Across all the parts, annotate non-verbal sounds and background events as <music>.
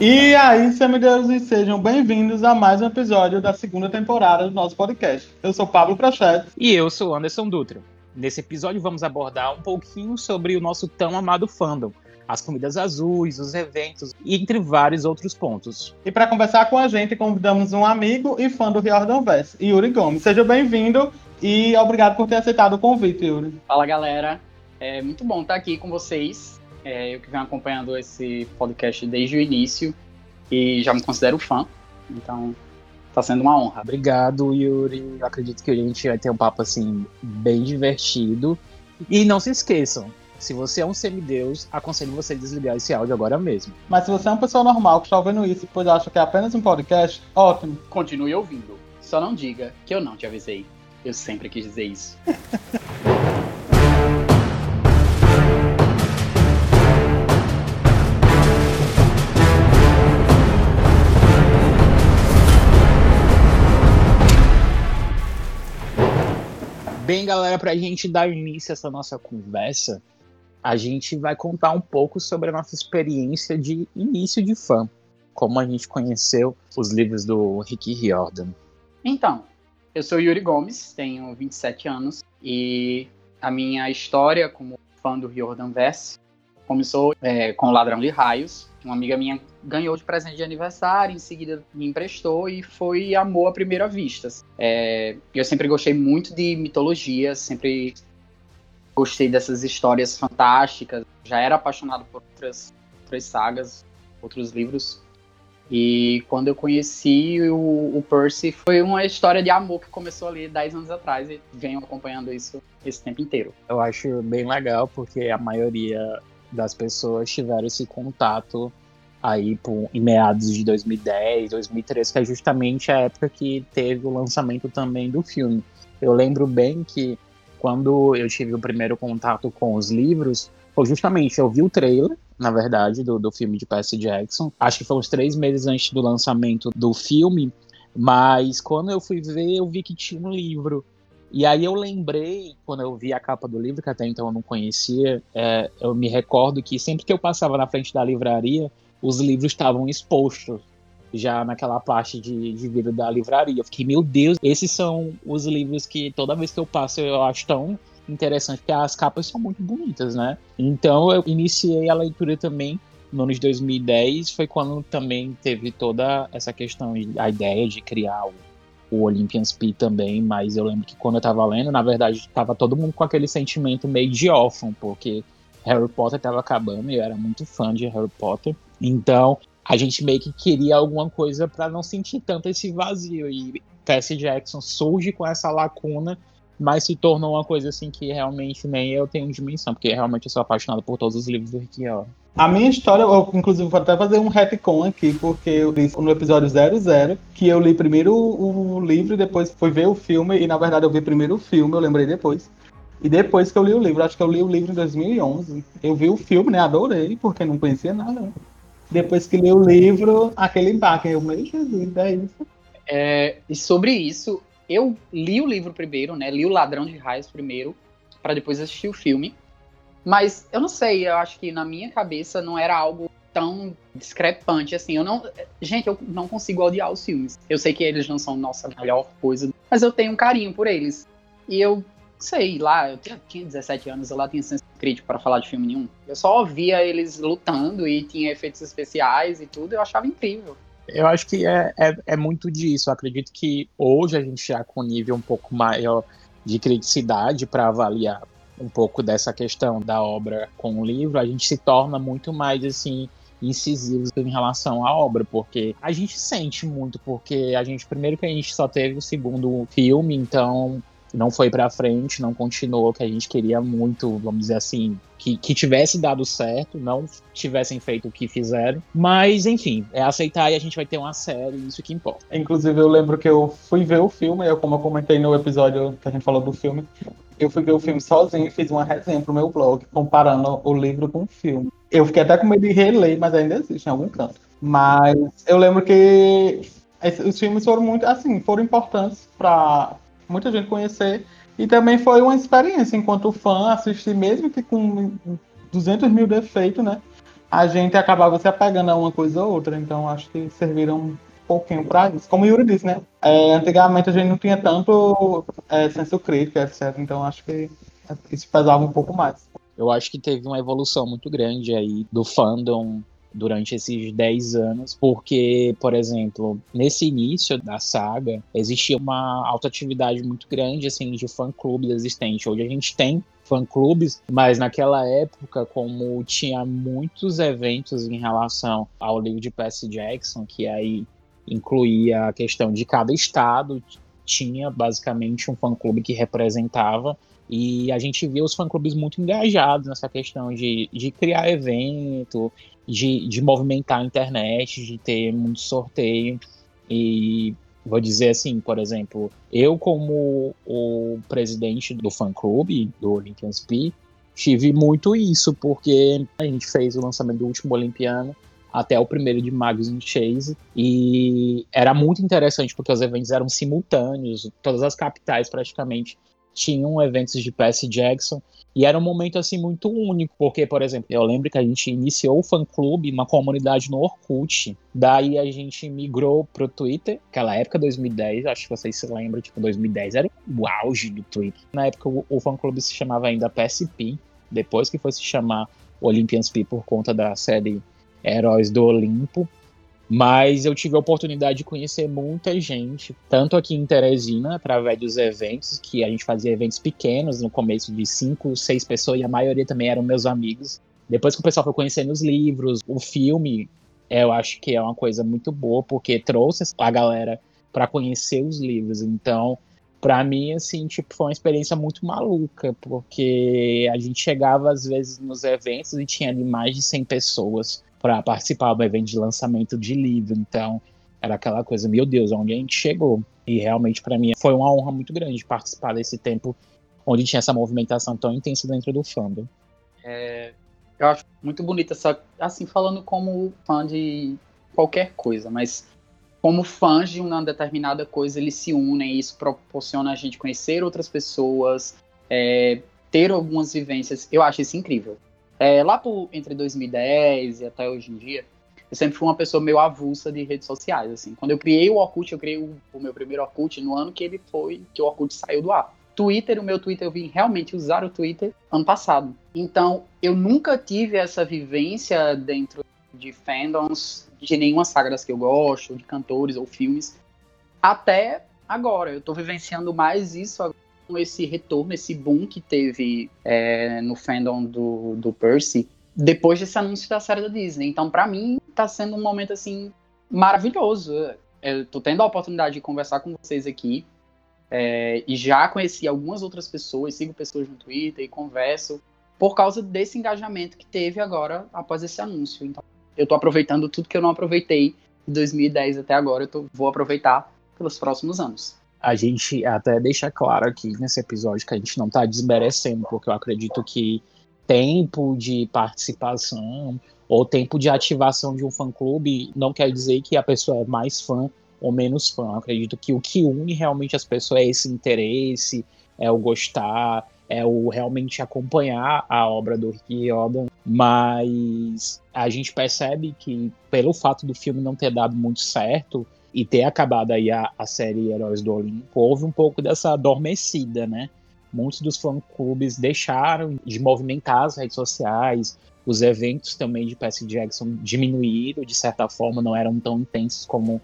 E aí, semideuses, sejam bem-vindos a mais um episódio da segunda temporada do nosso podcast. Eu sou Pablo Prachete. E eu sou Anderson Dutra. Nesse episódio vamos abordar um pouquinho sobre o nosso tão amado fandom, as comidas azuis, os eventos e entre vários outros pontos. E para conversar com a gente, convidamos um amigo e fã do Riordan Vest, Yuri Gomes. Seja bem-vindo e obrigado por ter aceitado o convite, Yuri. Fala, galera. É muito bom estar aqui com vocês. É, eu que venho acompanhando esse podcast desde o início e já me considero fã. Então, tá sendo uma honra. Obrigado, Yuri. Eu acredito que a gente vai ter um papo assim bem divertido. E não se esqueçam, se você é um semideus, aconselho você a desligar esse áudio agora mesmo. Mas se você é uma pessoa normal que está ouvindo isso e depois acha que é apenas um podcast, ótimo. Continue ouvindo. Só não diga que eu não te avisei. Eu sempre quis dizer isso. <laughs> Bem, galera, para a gente dar início a essa nossa conversa, a gente vai contar um pouco sobre a nossa experiência de início de fã, como a gente conheceu os livros do Rick Riordan. Então, eu sou Yuri Gomes, tenho 27 anos e a minha história como fã do Riordan Verse começou é, com o Ladrão de Raios. Uma amiga minha ganhou de presente de aniversário, em seguida me emprestou e foi amor à primeira vista. É, eu sempre gostei muito de mitologia, sempre gostei dessas histórias fantásticas, já era apaixonado por outras, outras sagas, outros livros. E quando eu conheci o, o, Percy, foi uma história de amor que começou ali 10 anos atrás e venho acompanhando isso esse tempo inteiro. Eu acho bem legal porque a maioria das pessoas tiveram esse contato aí por, em meados de 2010, 2013, que é justamente a época que teve o lançamento também do filme. Eu lembro bem que quando eu tive o primeiro contato com os livros, foi justamente eu vi o trailer, na verdade, do, do filme de Percy Jackson. Acho que foi uns três meses antes do lançamento do filme, mas quando eu fui ver, eu vi que tinha um livro. E aí eu lembrei, quando eu vi a capa do livro, que até então eu não conhecia, é, eu me recordo que sempre que eu passava na frente da livraria, os livros estavam expostos já naquela parte de, de vidro da livraria. Eu fiquei, meu Deus, esses são os livros que toda vez que eu passo eu acho tão interessante, porque as capas são muito bonitas, né? Então eu iniciei a leitura também no ano de 2010, foi quando também teve toda essa questão, a ideia de criar o, o Olympian Speed também, mas eu lembro que quando eu tava lendo, na verdade, tava todo mundo com aquele sentimento meio de órfão, porque Harry Potter tava acabando e eu era muito fã de Harry Potter. Então, a gente meio que queria alguma coisa para não sentir tanto esse vazio. E Percy Jackson surge com essa lacuna, mas se tornou uma coisa assim que realmente nem eu tenho dimensão, porque realmente eu sou apaixonado por todos os livros do Rick Riordan. A minha história, eu inclusive vou até fazer um retcon aqui, porque eu disse no episódio 00 que eu li primeiro o livro e depois fui ver o filme, e na verdade eu vi primeiro o filme, eu lembrei depois. E depois que eu li o livro, acho que eu li o livro em 2011. Eu vi o filme, né? Adorei, porque não conhecia nada. Depois que li o livro, aquele impacto. Eu, meu Jesus, é isso. É, e sobre isso, eu li o livro primeiro, né? Li o Ladrão de Raios primeiro, para depois assistir o filme. Mas eu não sei, eu acho que na minha cabeça não era algo tão discrepante assim. Eu não, gente, eu não consigo odiar os filmes. Eu sei que eles não são nossa melhor coisa, mas eu tenho um carinho por eles. E eu sei lá, eu tinha, tinha 17 anos, eu lá tinha senso crítico para falar de filme nenhum. Eu só via eles lutando e tinha efeitos especiais e tudo, eu achava incrível. Eu acho que é, é, é muito disso. Eu acredito que hoje a gente já com um nível um pouco maior de criticidade para avaliar um pouco dessa questão da obra com o livro, a gente se torna muito mais assim incisivos em relação à obra, porque a gente sente muito, porque a gente primeiro que a gente só teve o segundo filme, então não foi para frente, não continuou, que a gente queria muito, vamos dizer assim, que, que tivesse dado certo, não tivessem feito o que fizeram. Mas, enfim, é aceitar e a gente vai ter uma série, isso que importa. Inclusive, eu lembro que eu fui ver o filme, eu, como eu comentei no episódio que a gente falou do filme, eu fui ver o filme sozinho e fiz uma resenha pro meu blog, comparando o livro com o filme. Eu fiquei até com medo de reler, mas ainda existe em algum canto. Mas eu lembro que os filmes foram muito, assim, foram importantes para muita gente conhecer. E também foi uma experiência enquanto fã assistir, mesmo que com 200 mil defeitos, né? a gente acabava se apegando a uma coisa ou outra. Então acho que serviram um pouquinho para isso. Como o Yuri disse, né? É, antigamente a gente não tinha tanto é, senso crítico, etc. Então acho que isso pesava um pouco mais. Eu acho que teve uma evolução muito grande aí do fandom durante esses 10 anos, porque, por exemplo, nesse início da saga, existia uma atividade muito grande, assim, de fã-clubes existente. Hoje a gente tem fã-clubes, mas naquela época, como tinha muitos eventos em relação ao livro de Percy Jackson, que aí incluía a questão de cada estado tinha basicamente um fã-clube que representava e a gente via os fã-clubes muito engajados nessa questão de, de criar evento, de, de movimentar a internet, de ter muito sorteio. E vou dizer assim, por exemplo, eu como o presidente do fã-clube, do Olympians P, tive muito isso, porque a gente fez o lançamento do último Olimpiano até o primeiro de Magnus Chase. E era muito interessante porque os eventos eram simultâneos, todas as capitais praticamente tinham eventos de Percy Jackson. E era um momento assim muito único, porque, por exemplo, eu lembro que a gente iniciou o fã-clube, uma comunidade no Orkut. Daí a gente migrou pro Twitter, aquela época, 2010, acho que vocês se lembram, tipo, 2010 era o auge do Twitter. Na época o, o fã-clube se chamava ainda PSP, depois que foi se chamar Olympians P por conta da série Heróis do Olimpo. Mas eu tive a oportunidade de conhecer muita gente, tanto aqui em Teresina, através dos eventos, que a gente fazia eventos pequenos, no começo de cinco, seis pessoas, e a maioria também eram meus amigos. Depois que o pessoal foi conhecendo os livros, o filme, eu acho que é uma coisa muito boa, porque trouxe a galera para conhecer os livros. Então, para mim, assim, tipo, foi uma experiência muito maluca, porque a gente chegava às vezes nos eventos e tinha ali mais de 100 pessoas para participar do evento de lançamento de livro. Então, era aquela coisa, meu Deus, onde a gente chegou? E realmente, para mim, foi uma honra muito grande participar desse tempo onde tinha essa movimentação tão intensa dentro do fandom. É, eu acho muito bonita essa, assim, falando como fã de qualquer coisa, mas como fãs de uma determinada coisa, eles se unem e isso proporciona a gente conhecer outras pessoas, é, ter algumas vivências. Eu acho isso incrível. É, lá por, entre 2010 e até hoje em dia, eu sempre fui uma pessoa meio avulsa de redes sociais, assim. Quando eu criei o Orkut, eu criei o, o, meu primeiro Orkut no ano que ele foi, que o Orkut saiu do ar. Twitter, o meu Twitter, eu vim realmente usar o Twitter ano passado. Então, eu nunca tive essa vivência dentro de fandoms, de nenhuma saga das que eu gosto, de cantores ou filmes, até agora. Eu tô vivenciando mais isso agora esse retorno, esse boom que teve é, no fandom do, do Percy depois desse anúncio da série da Disney. Então, para mim, tá sendo um momento assim maravilhoso. Eu tô tendo a oportunidade de conversar com vocês aqui. É, e já conheci algumas outras pessoas, sigo pessoas no Twitter e converso por causa desse engajamento que teve agora após esse anúncio. Então, eu tô aproveitando tudo que eu não aproveitei de 2010 até agora, eu tô, vou aproveitar pelos próximos anos a gente até deixa claro aqui nesse episódio que a gente não está desmerecendo, porque eu acredito que tempo de participação ou tempo de ativação de um fã-clube não quer dizer que a pessoa é mais fã ou menos fã. Eu acredito que o que une realmente as pessoas é esse interesse, é o gostar, é o realmente acompanhar a obra do Rick Riordan, mas a gente percebe que pelo fato do filme não ter dado muito certo, e ter acabado aí a, a série Heróis do Olimpo, houve um pouco dessa adormecida, né? Muitos dos fã-clubes deixaram de movimentar as redes sociais, os eventos também de Percy Jackson diminuíram, de certa forma, não eram tão intensos como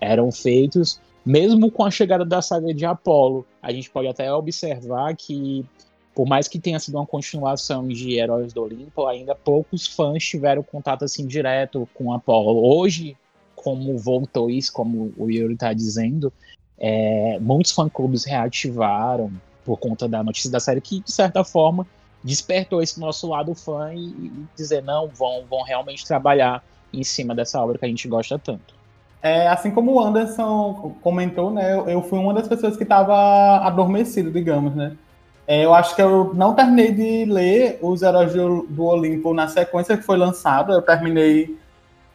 eram feitos. Mesmo com a chegada da saga de Apolo, a gente pode até observar que, por mais que tenha sido uma continuação de Heróis do Olimpo, ainda poucos fãs tiveram contato assim direto com Apolo. Hoje, como voltou isso, como o Yuri está dizendo, é, muitos fã-clubes reativaram por conta da notícia da série, que de certa forma despertou esse nosso lado fã e, e dizer, não, vão, vão realmente trabalhar em cima dessa obra que a gente gosta tanto. É, assim como o Anderson comentou, né, eu, eu fui uma das pessoas que estava adormecido, digamos, né. É, eu acho que eu não terminei de ler Os Heróis do, do Olimpo na sequência que foi lançada. Eu terminei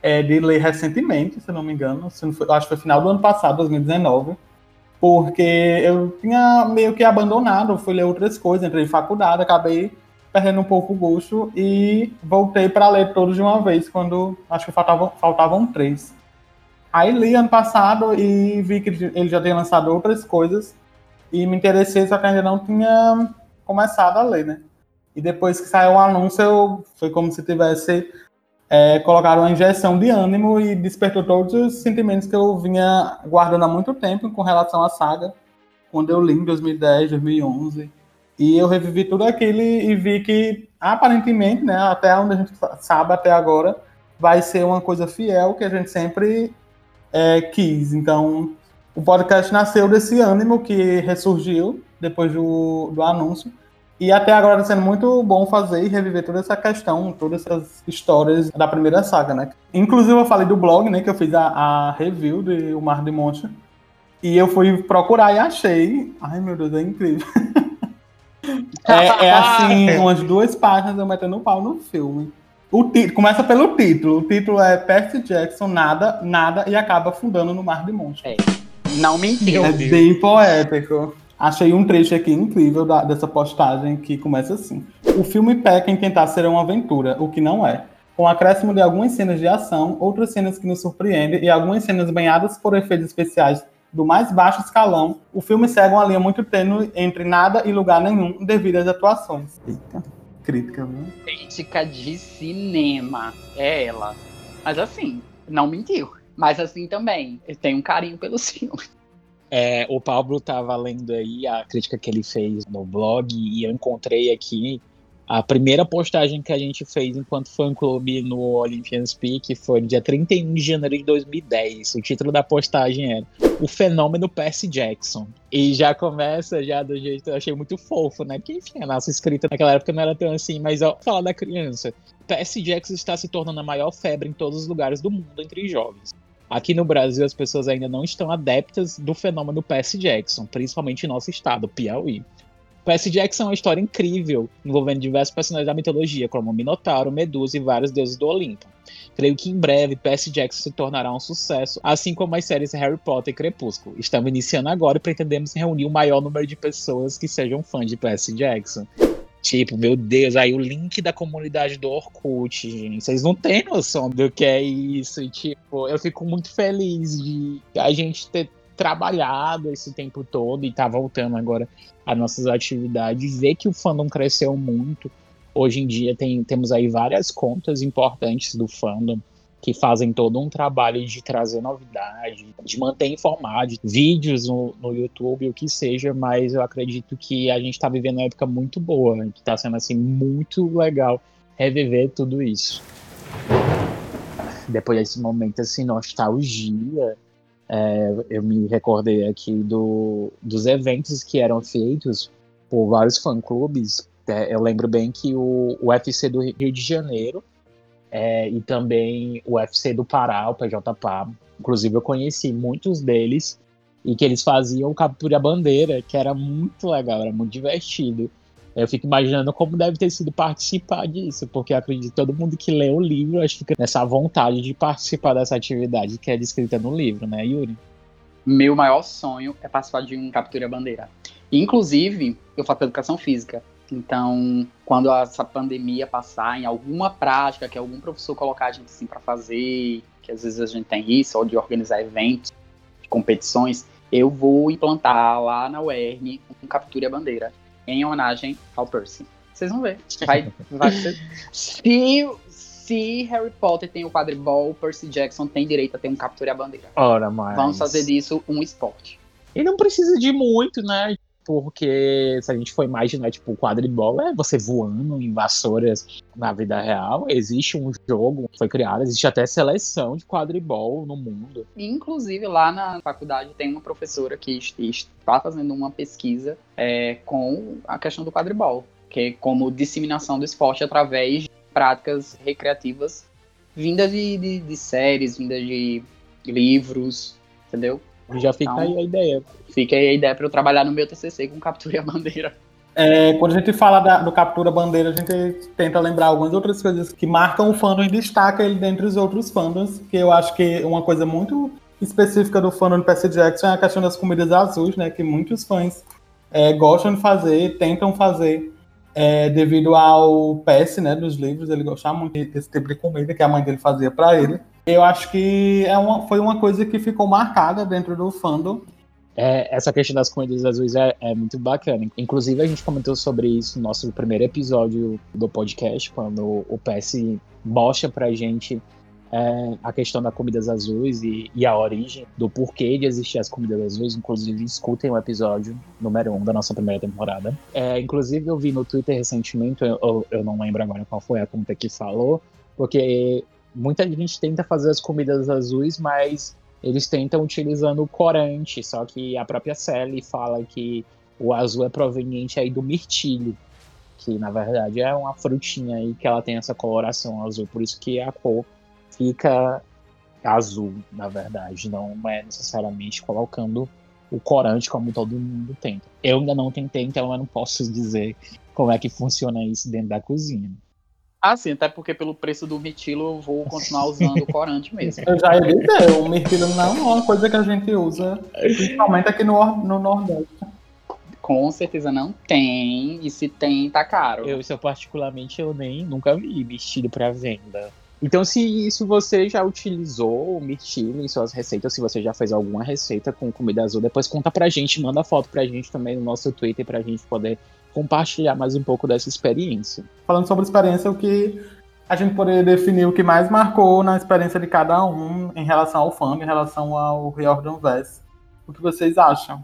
é, de ler recentemente, se não me engano, se não foi, acho que foi final do ano passado, 2019, porque eu tinha meio que abandonado, fui ler outras coisas, entrei em faculdade, acabei perdendo um pouco o gosto e voltei para ler todos de uma vez, quando acho que faltavam, faltavam três. Aí li ano passado e vi que ele já tinha lançado outras coisas e me interessei, só que ainda não tinha começado a ler, né? E depois que saiu o anúncio, eu, foi como se tivesse é, colocado uma injeção de ânimo e despertou todos os sentimentos que eu vinha guardando há muito tempo com relação à saga, quando eu li em 2010, 2011. E eu revivi tudo aquilo e vi que, aparentemente, né, até onde a gente sabe até agora, vai ser uma coisa fiel que a gente sempre é, quis. Então, o podcast nasceu desse ânimo que ressurgiu depois do, do anúncio. E até agora está sendo muito bom fazer e reviver toda essa questão, todas essas histórias da primeira saga, né? Inclusive eu falei do blog, né, que eu fiz a, a review de O Mar de Monte. E eu fui procurar e achei. Ai meu Deus, é incrível. <laughs> é, é, assim, <laughs> umas duas páginas eu metendo o pau no filme. O título, começa pelo título. O título é Percy Jackson, nada, nada, e acaba afundando no Mar de Monte. É. Não mentiu. É bem poético. Achei um trecho aqui incrível da, dessa postagem que começa assim. O filme peca em tentar ser uma aventura, o que não é. Com acréscimo de algumas cenas de ação, outras cenas que nos surpreendem e algumas cenas banhadas por efeitos especiais do mais baixo escalão, o filme segue uma linha muito tênue entre nada e lugar nenhum devido às atuações. Eita, crítica, viu? Crítica de cinema. É ela. Mas assim, não mentiu. Mas assim também, eu tenho um carinho pelos <laughs> filmes. É, o Pablo estava lendo aí a crítica que ele fez no blog e eu encontrei aqui a primeira postagem que a gente fez enquanto fã-clube no Olympian Speak foi dia 31 de janeiro de 2010. O título da postagem era O Fenômeno Percy Jackson. E já começa já do jeito que eu achei muito fofo, né? Porque, enfim, a nossa escrita naquela época não era tão assim, mas ó, falar da criança. Percy Jackson está se tornando a maior febre em todos os lugares do mundo entre jovens. Aqui no Brasil, as pessoas ainda não estão adeptas do fenômeno Percy Jackson, principalmente em nosso estado, Piauí. Percy Jackson é uma história incrível, envolvendo diversos personagens da mitologia, como Minotauro, Medusa e vários deuses do Olimpo. Creio que em breve Percy Jackson se tornará um sucesso, assim como as séries Harry Potter e Crepúsculo. Estamos iniciando agora e pretendemos reunir o maior número de pessoas que sejam fãs de Percy Jackson. Tipo, meu Deus, aí o link da comunidade do Orkut, gente. Vocês não têm noção do que é isso. E, tipo, eu fico muito feliz de a gente ter trabalhado esse tempo todo e tá voltando agora às nossas atividades, ver que o fandom cresceu muito. Hoje em dia tem, temos aí várias contas importantes do fandom que fazem todo um trabalho de trazer novidade, de manter informado, vídeos no, no YouTube, o que seja, mas eu acredito que a gente está vivendo uma época muito boa, que está sendo assim muito legal reviver tudo isso. Depois desse momento assim, nostalgia, é, eu me recordei aqui do, dos eventos que eram feitos por vários fã-clubes. É, eu lembro bem que o, o UFC do Rio de Janeiro é, e também o UFC do Pará, o PJPA. Inclusive, eu conheci muitos deles e que eles faziam captura bandeira, que era muito legal, era muito divertido. Eu fico imaginando como deve ter sido participar disso, porque acredito que todo mundo que lê o livro acho que fica nessa vontade de participar dessa atividade que é descrita no livro, né, Yuri? Meu maior sonho é participar de um captura bandeira. Inclusive, eu faço educação física. Então, quando essa pandemia passar, em alguma prática que algum professor colocar a gente assim para fazer, que às vezes a gente tem isso, ou de organizar eventos, competições, eu vou implantar lá na UERN um captura a bandeira em homenagem ao Percy. Vocês vão ver. Vai, vai ser. <laughs> Se, se Harry Potter tem o quadribol, Percy Jackson tem direito a ter um captura a bandeira. Ora, mas... Vamos fazer disso um esporte. E não precisa de muito, né? Porque se a gente for imaginar, tipo, quadribol é você voando em vassouras na vida real. Existe um jogo que foi criado, existe até seleção de quadribol no mundo. Inclusive, lá na faculdade tem uma professora que está fazendo uma pesquisa é, com a questão do quadribol, que é como disseminação do esporte através de práticas recreativas vindas de, de, de séries, vindas de livros, entendeu? Já fica então, aí a ideia. Fica aí a ideia para eu trabalhar no meu TCC com captura e bandeira. É, quando a gente fala da, do captura bandeira, a gente tenta lembrar algumas outras coisas que marcam o fandom e destaca ele dentre os outros fandoms, que eu acho que uma coisa muito específica do fandom de Percy Jackson é a questão das comidas azuis, né, que muitos fãs é, gostam de fazer, tentam fazer. é, devido ao PS, né, dos livros, ele gostava muito desse tipo de comida que a mãe dele fazia para ele. Eu acho que é uma, foi uma coisa que ficou marcada dentro do fandom. É, essa questão das comidas azuis é, é, muito bacana. Inclusive, a gente comentou sobre isso no nosso primeiro episódio do podcast, quando o PS mostra pra gente é, a questão das comidas azuis e, e, a origem do porquê de existir as comidas azuis. Inclusive, escutem o episódio número um da nossa primeira temporada. É, inclusive, eu vi no Twitter recentemente, eu, eu não lembro agora qual foi a conta que falou, porque muita gente tenta fazer as comidas azuis, mas eles tentam utilizando o corante, só que a própria Sally fala que o azul é proveniente aí do mirtilho, que na verdade é uma frutinha aí que ela tem essa coloração azul, por isso que a cor fica azul, na verdade, não é necessariamente colocando o corante como todo mundo tenta. Eu ainda não tentei, então eu não posso dizer como é que funciona isso dentro da cozinha. Ah, sim, até porque pelo preço do mirtilo eu vou continuar usando o corante <laughs> mesmo. Eu já ia dizer, o mirtilo não é uma coisa que a gente usa, principalmente aqui no, no Nordeste. Com certeza não tem, e se tem, tá caro. Eu, eu particularmente, eu nem nunca vi mirtilo para venda. Então, se, se você já utilizou o mirtilo em suas receitas, se você já fez alguma receita com comida azul, depois conta pra gente, manda foto pra gente também no nosso Twitter pra gente poder compartilhar mais um pouco dessa experiência. Falando sobre experiência, o que a gente poderia definir o que mais marcou na experiência de cada um em relação ao fã, em relação ao Riordan Vess. O que vocês acham?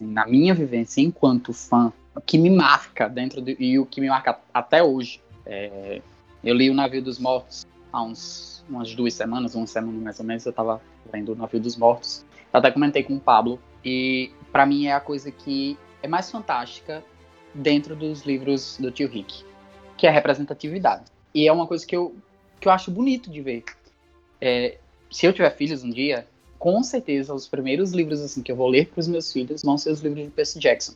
Na minha vivência enquanto fã, o que me marca dentro do, e o que me marca até hoje, é, eu li o Navio dos Mortos há uns, umas duas semanas, uma semana mais ou menos, eu estava lendo o Navio dos Mortos. Eu até comentei com o Pablo e para mim é a coisa que é mais fantástica dentro dos livros do tio Rick, que é a representatividade. E é uma coisa que eu, que eu acho bonito de ver. É, se eu tiver filhos um dia, com certeza os primeiros livros assim que eu vou ler para os meus filhos vão ser os livros de Percy Jackson.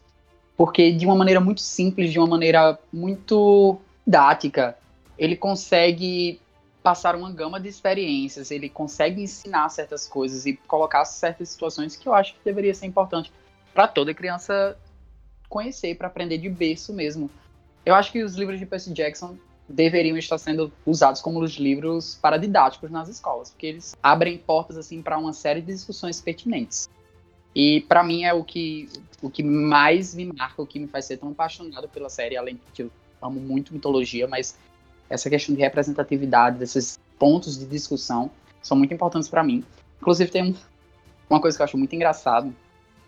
Porque de uma maneira muito simples, de uma maneira muito didática, ele consegue passar uma gama de experiências, ele consegue ensinar certas coisas e colocar certas situações que eu acho que deveria ser importante para toda criança conhecer, para aprender de berço mesmo. Eu acho que os livros de Percy Jackson deveriam estar sendo usados como os livros paradidáticos nas escolas, porque eles abrem portas assim para uma série de discussões pertinentes. E para mim é o que o que mais me marca, o que me faz ser tão apaixonado pela série, além de que eu amo muito mitologia, mas essa questão de representatividade, desses pontos de discussão, são muito importantes para mim. Inclusive tem um, uma coisa que eu acho muito engraçado,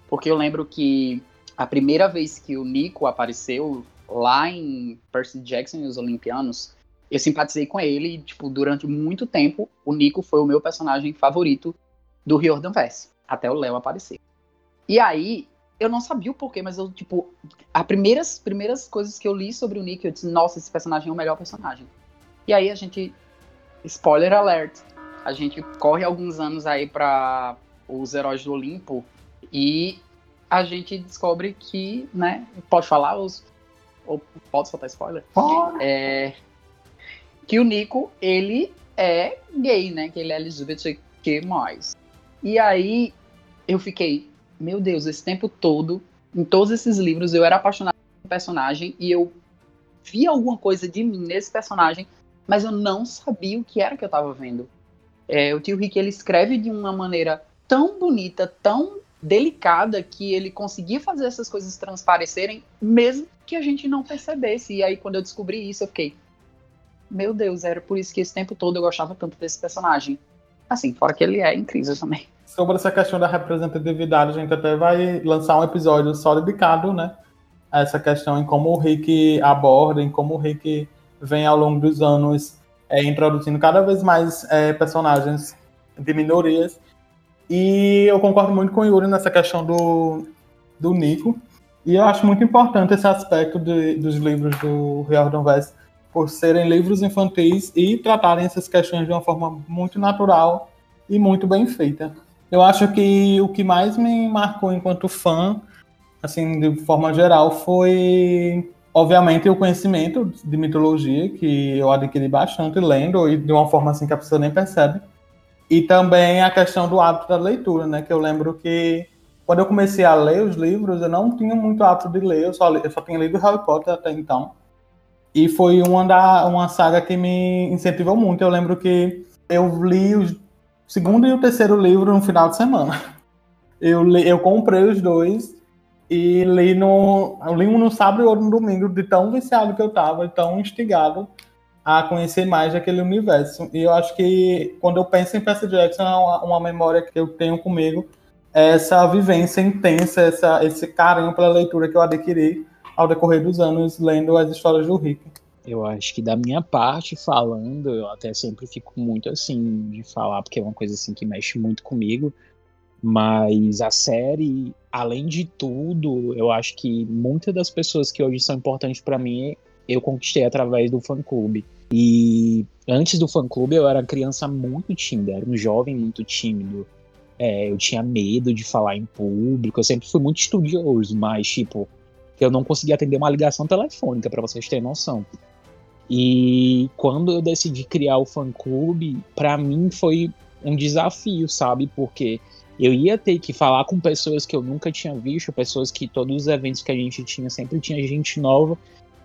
porque eu lembro que a primeira vez que o Nico apareceu lá em Percy Jackson e os Olimpianos, eu simpatizei com ele e, tipo, durante muito tempo, o Nico foi o meu personagem favorito do Riordan Verse, até o Léo aparecer. E aí, eu não sabia o porquê, mas eu, tipo, as primeiras, primeiras coisas que eu li sobre o Nico, eu disse, nossa, esse personagem é o melhor personagem. E aí a gente, spoiler alert, a gente corre alguns anos aí para os Heróis do Olimpo e a gente descobre que, né, pode falar os ou pode soltar spoiler? Pode. É, que o Nico, ele é gay, né, que ele é LGBTQ+. E aí eu fiquei, meu Deus, esse tempo todo, em todos esses livros, eu era apaixonado pelo personagem e eu via alguma coisa de mim nesse personagem, mas eu não sabia o que era que eu estava vendo. É, o tio Rick, ele escreve de uma maneira tão bonita, tão delicada que ele conseguia fazer essas coisas transparecerem, mesmo que a gente não percebesse. E aí, quando eu descobri isso, eu fiquei. Meu Deus, era por isso que esse tempo todo eu gostava tanto desse personagem. Assim, fora que ele é incrível também. Sobre essa questão da representatividade, a gente até vai lançar um episódio só dedicado, né? A essa questão em como o Rick aborda, em como o Rick vem ao longo dos anos é, introduzindo cada vez mais é, personagens de minorias e eu concordo muito com o Yuri nessa questão do, do Nico. E eu acho muito importante esse aspecto de, dos livros do Riordan Vess, por serem livros infantis e tratarem essas questões de uma forma muito natural e muito bem feita. Eu acho que o que mais me marcou enquanto fã, assim, de forma geral, foi, obviamente, o conhecimento de mitologia, que eu adquiri bastante lendo, e de uma forma assim que a pessoa nem percebe. E também a questão do hábito da leitura, né? Que eu lembro que quando eu comecei a ler os livros, eu não tinha muito hábito de ler, eu só, eu só tinha lido Harry Potter até então. E foi uma, da, uma saga que me incentivou muito. Eu lembro que eu li o segundo e o terceiro livro no final de semana. <laughs> Eu, li, eu comprei os dois e li, no, li um no sábado e outro no domingo, de tão viciado que eu tava, tão instigado a conhecer mais daquele universo. E eu acho que quando eu penso em Percy Jackson, é uma, uma memória que eu tenho comigo, é essa vivência intensa, essa, esse carinho pela leitura que eu adquiri ao decorrer dos anos lendo as histórias do Rick. Eu acho que da minha parte, falando, eu até sempre fico muito assim de falar, porque é uma coisa assim que mexe muito comigo. Mas a série, além de tudo, eu acho que muitas das pessoas que hoje são importantes para mim, eu conquistei através do fã-clube. E antes do fã-clube, eu era criança muito tímida, era um jovem muito tímido. É, eu tinha medo de falar em público, eu sempre fui muito estudioso, mas, tipo, eu não conseguia atender uma ligação telefônica, para vocês terem noção. E quando eu decidi criar o fã-clube, para mim foi um desafio, sabe? Porque eu ia ter que falar com pessoas que eu nunca tinha visto, pessoas que todos os eventos que a gente tinha sempre tinha gente nova.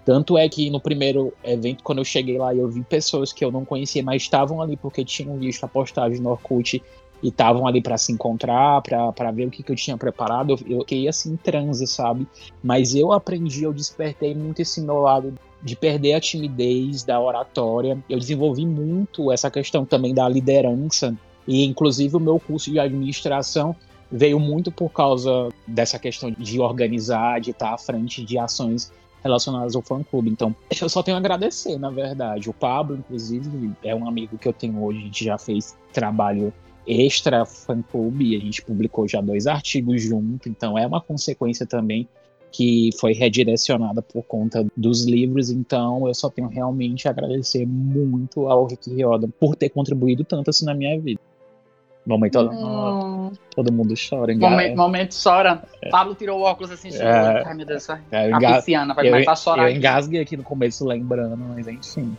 Tanto é que no primeiro evento, quando eu cheguei lá, eu vi pessoas que eu não conhecia, mas estavam ali porque tinham visto a postagem no Orkut e estavam ali para se encontrar, para ver o que, que eu tinha preparado. Eu, fiquei assim em transe, sabe? Mas eu aprendi, eu despertei muito esse meu lado de perder a timidez da oratória. Eu desenvolvi muito essa questão também da liderança e inclusive o meu curso de administração veio muito por causa dessa questão de organizar, de estar à frente de ações relacionadas ao fã-clube. Então, eu só tenho a agradecer, na verdade. O Pablo, inclusive, é um amigo que eu tenho hoje, a gente já fez trabalho extra fã-clube a gente publicou já dois artigos junto, então é uma consequência também que foi redirecionada por conta dos livros, então eu só tenho realmente a agradecer muito ao Rick Riordan por ter contribuído tanto assim na minha vida. Momento, hum. Todo mundo chora. Momento, momento chora. É. Pablo tirou o óculos assim, chorou. É, Ai, meu Deus, é, a pisciana vai começar a chorar. Eu aqui. engasguei aqui no começo lembrando, mas enfim.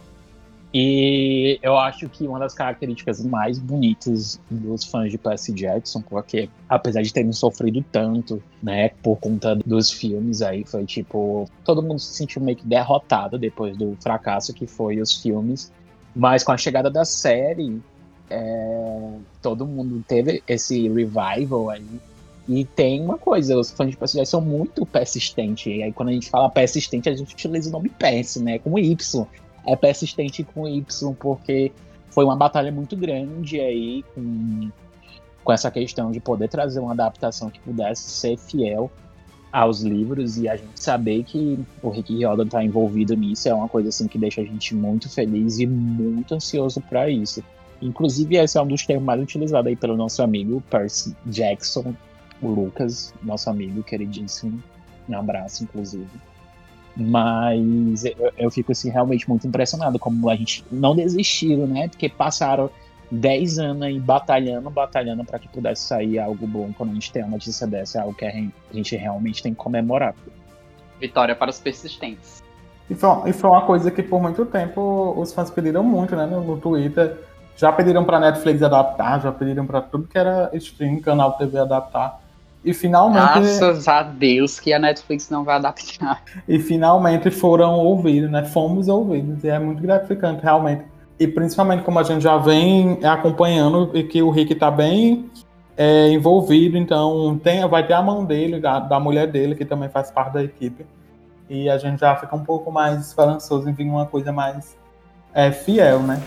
E eu acho que uma das características mais bonitas dos fãs de Percy Jackson, porque apesar de terem sofrido tanto, né, por conta dos filmes aí, foi tipo, todo mundo se sentiu meio que derrotado depois do fracasso que foi os filmes. Mas com a chegada da série, é, todo mundo teve esse revival aí. E tem uma coisa, os fãs de Percy são muito persistentes. E aí, quando a gente fala persistente, a gente utiliza o nome Percy, né? Com Y. É persistente com Y, porque foi uma batalha muito grande aí com, com essa questão de poder trazer uma adaptação que pudesse ser fiel aos livros e a gente saber que o Rick Riordan está envolvido nisso é uma coisa assim que deixa a gente muito feliz e muito ansioso para isso. Inclusive, esse é um dos termos mais utilizados aí pelo nosso amigo Percy Jackson, o Lucas, nosso amigo queridíssimo. Um abraço, inclusive. Mas eu, eu, fico assim, realmente muito impressionado como a gente não desistiu, né? Porque passaram 10 anos aí batalhando, batalhando para que pudesse sair algo bom. Quando a gente tem uma notícia dessa, é algo que a gente realmente tem que comemorar. Vitória para os persistentes. E foi, e foi uma coisa que por muito tempo os fãs pediram muito, né? No, no Twitter já pediram para Netflix adaptar, já pediram para tudo que era stream, canal TV adaptar. E finalmente. Graças a Deus que a Netflix não vai adaptar. E finalmente foram ouvidos, né? Fomos ouvidos. E é muito gratificante, realmente. E principalmente como a gente já vem acompanhando e que o Rick tá bem é, envolvido, então tem, vai ter a mão dele, da, da mulher dele, que também faz parte da equipe. E a gente já fica um pouco mais esperançoso em vir uma coisa mais é, fiel, né?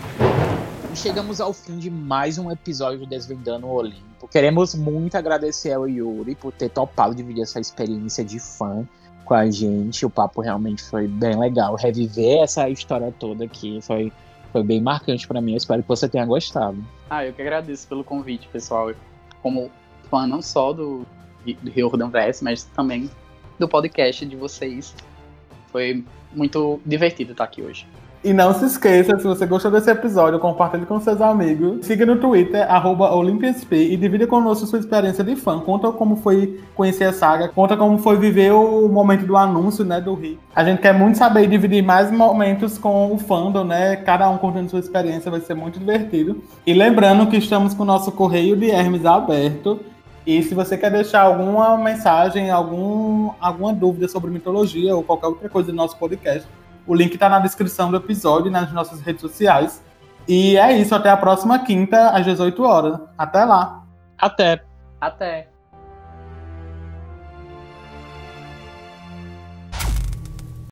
Chegamos ao fim de mais um episódio do Desvendando o Olimpo. Queremos muito agradecer ao Yuri por ter topado dividir essa experiência de fã com a gente. O papo realmente foi bem legal. Reviver essa história toda aqui foi, foi bem marcante para mim. Eu espero que você tenha gostado. Ah, eu que agradeço pelo convite, pessoal. Como fã não só do, do Rio Verse, mas também do podcast de vocês. Foi muito divertido estar aqui hoje. E não se esqueça, se você gostou desse episódio, compartilhe com seus amigos. Siga no Twitter, arroba e divida conosco sua experiência de fã. Conta como foi conhecer a saga, conta como foi viver o momento do anúncio, né, do Rick. A gente quer muito saber e dividir mais momentos com o fandom, né? Cada um contando sua experiência, vai ser muito divertido. E lembrando que estamos com o nosso correio de Hermes aberto. E se você quer deixar alguma mensagem, algum, alguma dúvida sobre mitologia ou qualquer outra coisa do nosso podcast, O link tá na descrição do episódio e nas nossas redes sociais. E é isso, até a próxima quinta, às 18 horas. Até lá. Até. Até.